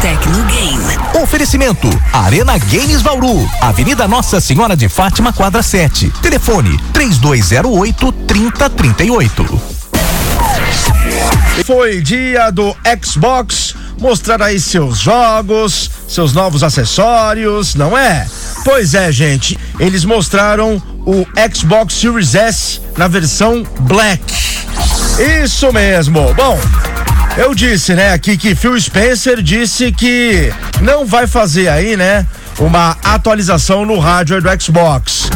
Tecnogame. Oferecimento Arena Games Vauru, Avenida Nossa Senhora de Fátima, quadra 7. Telefone 3208 3038. Foi dia do Xbox mostrar aí seus jogos, seus novos acessórios, não é? Pois é, gente, eles mostraram o Xbox Series S na versão Black. Isso mesmo. Bom, eu disse, né, aqui que Phil Spencer disse que não vai fazer aí, né, uma atualização no hardware do Xbox.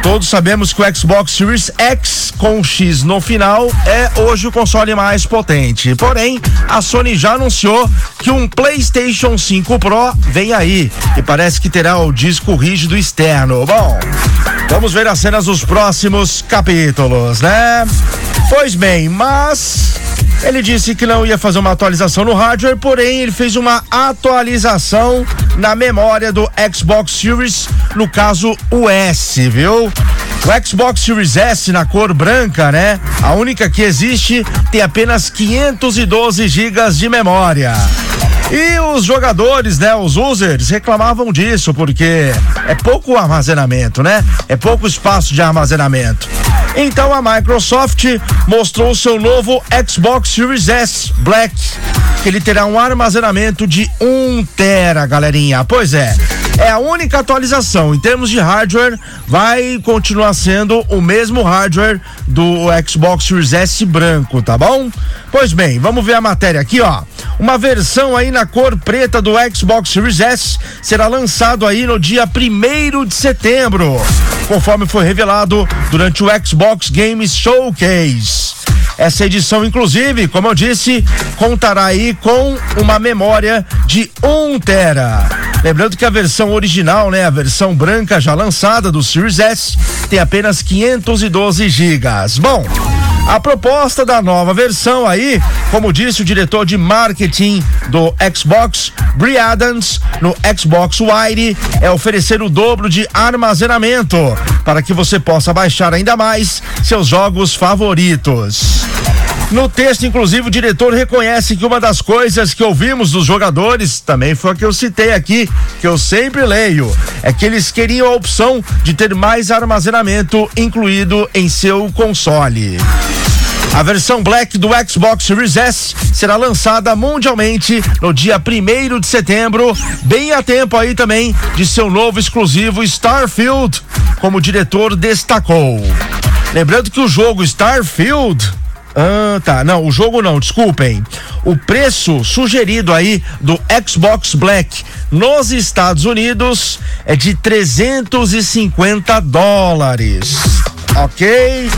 Todos sabemos que o Xbox Series X com X no final é hoje o console mais potente. Porém, a Sony já anunciou que um PlayStation 5 Pro vem aí e parece que terá o disco rígido externo. Bom, vamos ver as cenas dos próximos capítulos, né? Pois bem, mas ele disse que não ia fazer uma atualização no hardware, porém ele fez uma atualização na memória do Xbox Series, no caso o S, viu? O Xbox Series S na cor branca, né? A única que existe tem apenas 512 GB de memória. E os jogadores, né, os users reclamavam disso porque é pouco armazenamento, né? É pouco espaço de armazenamento. Então a Microsoft mostrou seu novo Xbox Series S Black, que ele terá um armazenamento de 1 tera, galerinha. Pois é. É a única atualização em termos de hardware, vai continuar sendo o mesmo hardware do Xbox Series S branco, tá bom? Pois bem, vamos ver a matéria aqui, ó. Uma versão aí na cor preta do Xbox Series S será lançado aí no dia 1 de setembro, conforme foi revelado durante o Xbox Games Showcase. Essa edição, inclusive, como eu disse, contará aí com uma memória de 1 tera. Lembrando que a versão original, né, a versão branca já lançada do Series S, tem apenas 512 gigas. Bom, a proposta da nova versão aí, como disse o diretor de marketing do Xbox, Brie Adams, no Xbox Wire, é oferecer o dobro de armazenamento para que você possa baixar ainda mais seus jogos favoritos. No texto, inclusive, o diretor reconhece que uma das coisas que ouvimos dos jogadores, também foi a que eu citei aqui, que eu sempre leio, é que eles queriam a opção de ter mais armazenamento incluído em seu console. A versão Black do Xbox Series S será lançada mundialmente no dia 1 de setembro, bem a tempo aí também de seu novo exclusivo Starfield, como o diretor destacou. Lembrando que o jogo Starfield ah, tá. Não, o jogo não, desculpem. O preço sugerido aí do Xbox Black nos Estados Unidos é de 350 dólares. Ok?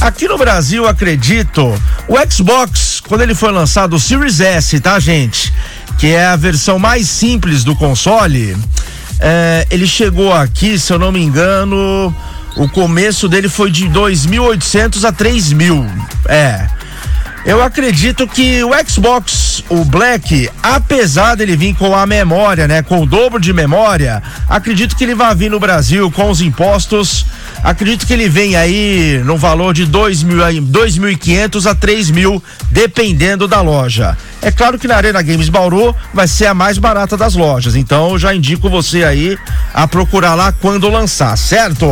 Aqui no Brasil, acredito, o Xbox, quando ele foi lançado, o Series S, tá, gente? Que é a versão mais simples do console. É, ele chegou aqui, se eu não me engano, o começo dele foi de 2.800 a 3.000. É. Eu acredito que o Xbox, o Black, apesar dele vir com a memória, né, com o dobro de memória, acredito que ele vai vir no Brasil com os impostos. Acredito que ele vem aí no valor de dois mil, dois mil e quinhentos a três mil, dependendo da loja. É claro que na Arena Games Bauru vai ser a mais barata das lojas, então eu já indico você aí a procurar lá quando lançar, certo?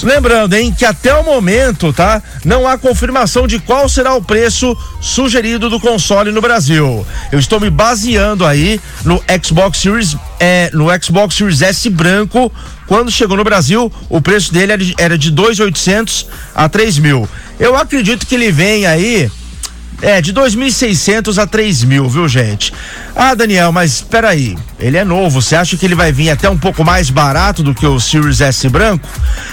Lembrando, hein, que até o momento, tá? Não há confirmação de qual será o preço sugerido do console no Brasil. Eu estou me baseando aí no Xbox Series, é, no Xbox Series S branco. Quando chegou no Brasil, o preço dele era de, era de 2.800 a 3 mil. Eu acredito que ele vem aí é, de 2.600 a 3 mil, viu, gente? Ah, Daniel, mas espera aí. Ele é novo. Você acha que ele vai vir até um pouco mais barato do que o Series S branco?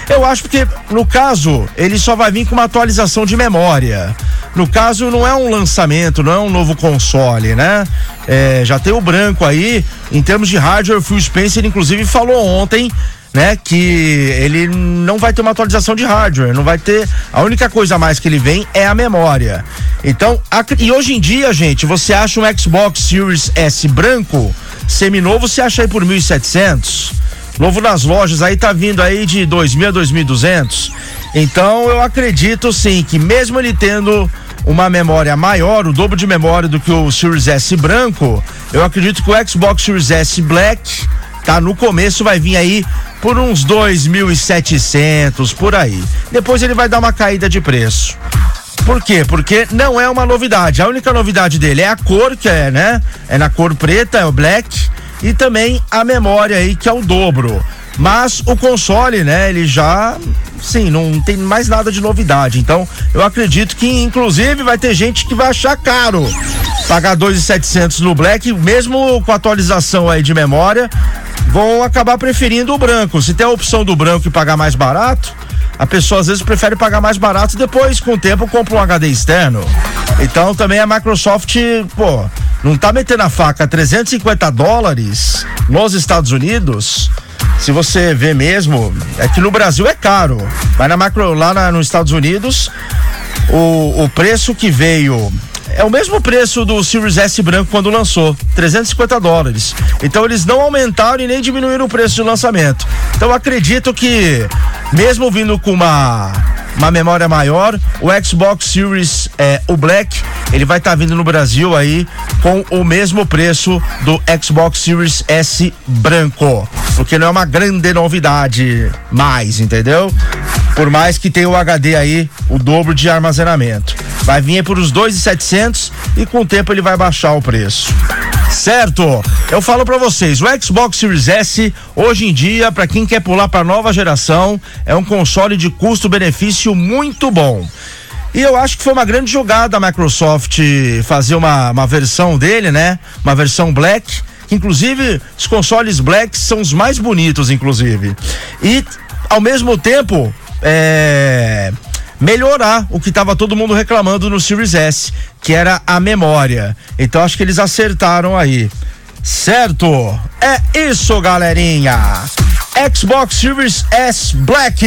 Eu acho porque, no caso, ele só vai vir com uma atualização de memória. No caso, não é um lançamento, não é um novo console, né? É, já tem o branco aí. Em termos de hardware, o Phil Spencer, inclusive, falou ontem né? Que ele não vai ter uma atualização de hardware, não vai ter. A única coisa a mais que ele vem é a memória. Então, a, e hoje em dia, gente, você acha um Xbox Series S branco, seminovo, você acha aí por 1.700. Novo nas lojas aí tá vindo aí de 2.000 a 2.200. Então, eu acredito sim que mesmo ele tendo uma memória maior, o dobro de memória do que o Series S branco, eu acredito que o Xbox Series S Black tá no começo vai vir aí por uns 2.700 por aí. Depois ele vai dar uma caída de preço. Por quê? Porque não é uma novidade. A única novidade dele é a cor, que é, né? É na cor preta, é o black, e também a memória aí, que é o dobro. Mas o console, né, ele já sim, não tem mais nada de novidade. Então, eu acredito que inclusive vai ter gente que vai achar caro pagar 2.700 no Black, mesmo com atualização aí de memória, vão acabar preferindo o branco. Se tem a opção do branco e pagar mais barato, a pessoa às vezes prefere pagar mais barato e depois, com o tempo, compra um HD externo. Então também a Microsoft, pô, não tá metendo a faca 350 dólares nos Estados Unidos. Se você vê mesmo, é que no Brasil é caro. Mas na macro, lá na, nos Estados Unidos, o, o preço que veio é o mesmo preço do Series S branco quando lançou, 350 dólares. Então eles não aumentaram e nem diminuíram o preço de lançamento. Então acredito que, mesmo vindo com uma uma memória maior, o Xbox Series, é, o Black, ele vai estar tá vindo no Brasil aí com o mesmo preço do Xbox Series S branco, porque não é uma grande novidade mais, entendeu? Por mais que tenha o HD aí, o dobro de armazenamento. Vai vir por os 2,700 e com o tempo ele vai baixar o preço. Certo? Eu falo para vocês, o Xbox Series S, hoje em dia, para quem quer pular para nova geração, é um console de custo-benefício muito bom. E eu acho que foi uma grande jogada a Microsoft fazer uma, uma versão dele, né? Uma versão Black. Inclusive os consoles Black são os mais bonitos, inclusive. E ao mesmo tempo, é, melhorar o que estava todo mundo reclamando no Series S, que era a memória. Então acho que eles acertaram aí. Certo? É isso, galerinha. Xbox Series S Black.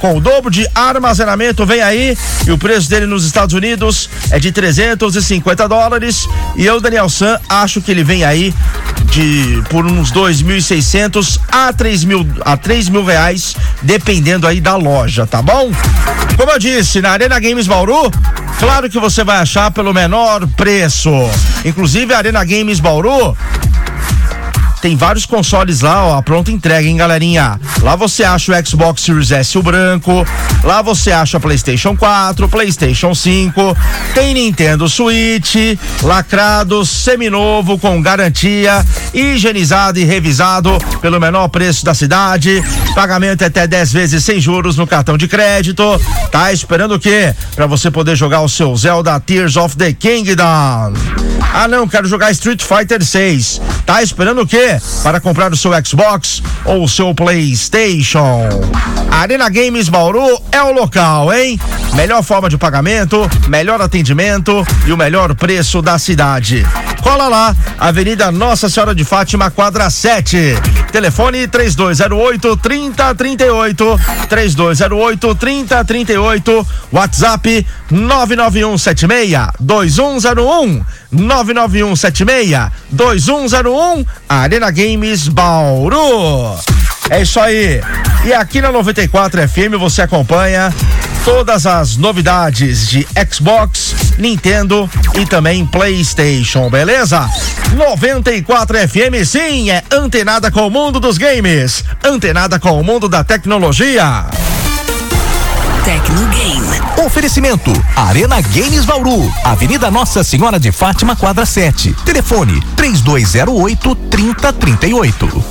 Com o dobro de armazenamento vem aí. E o preço dele nos Estados Unidos é de 350 dólares. E eu Daniel San acho que ele vem aí de por uns 2.600 a 3 mil a 3 mil reais dependendo aí da loja tá bom? Como eu disse na Arena Games Bauru claro que você vai achar pelo menor preço. Inclusive a Arena Games Bauru tem vários consoles lá, ó, a pronta entrega, hein, galerinha? Lá você acha o Xbox Series S o branco, lá você acha PlayStation 4, PlayStation 5, tem Nintendo Switch, lacrado, seminovo, com garantia, higienizado e revisado pelo menor preço da cidade, pagamento até 10 vezes sem juros no cartão de crédito. Tá esperando o quê? Para você poder jogar o seu Zelda Tears of the Kingdom. Ah, não, quero jogar Street Fighter 6. Tá esperando o quê? Para comprar o seu Xbox ou o seu PlayStation. Arena Games Bauru é o local, hein? Melhor forma de pagamento, melhor atendimento e o melhor preço da cidade. Cola lá, Avenida Nossa Senhora de Fátima, quadra 7. Telefone 3208 3038. 3208 3038. WhatsApp 99176 2101. 99176 2101. Arena Games Bauru. É isso aí. E aqui na 94 FM você acompanha todas as novidades de Xbox, Nintendo e também PlayStation, beleza? 94 FM sim, é antenada com o mundo dos games, antenada com o mundo da tecnologia. Tecnogame. Oferecimento: Arena Games Bauru, Avenida Nossa Senhora de Fátima, quadra 7. Telefone: 3208 3038.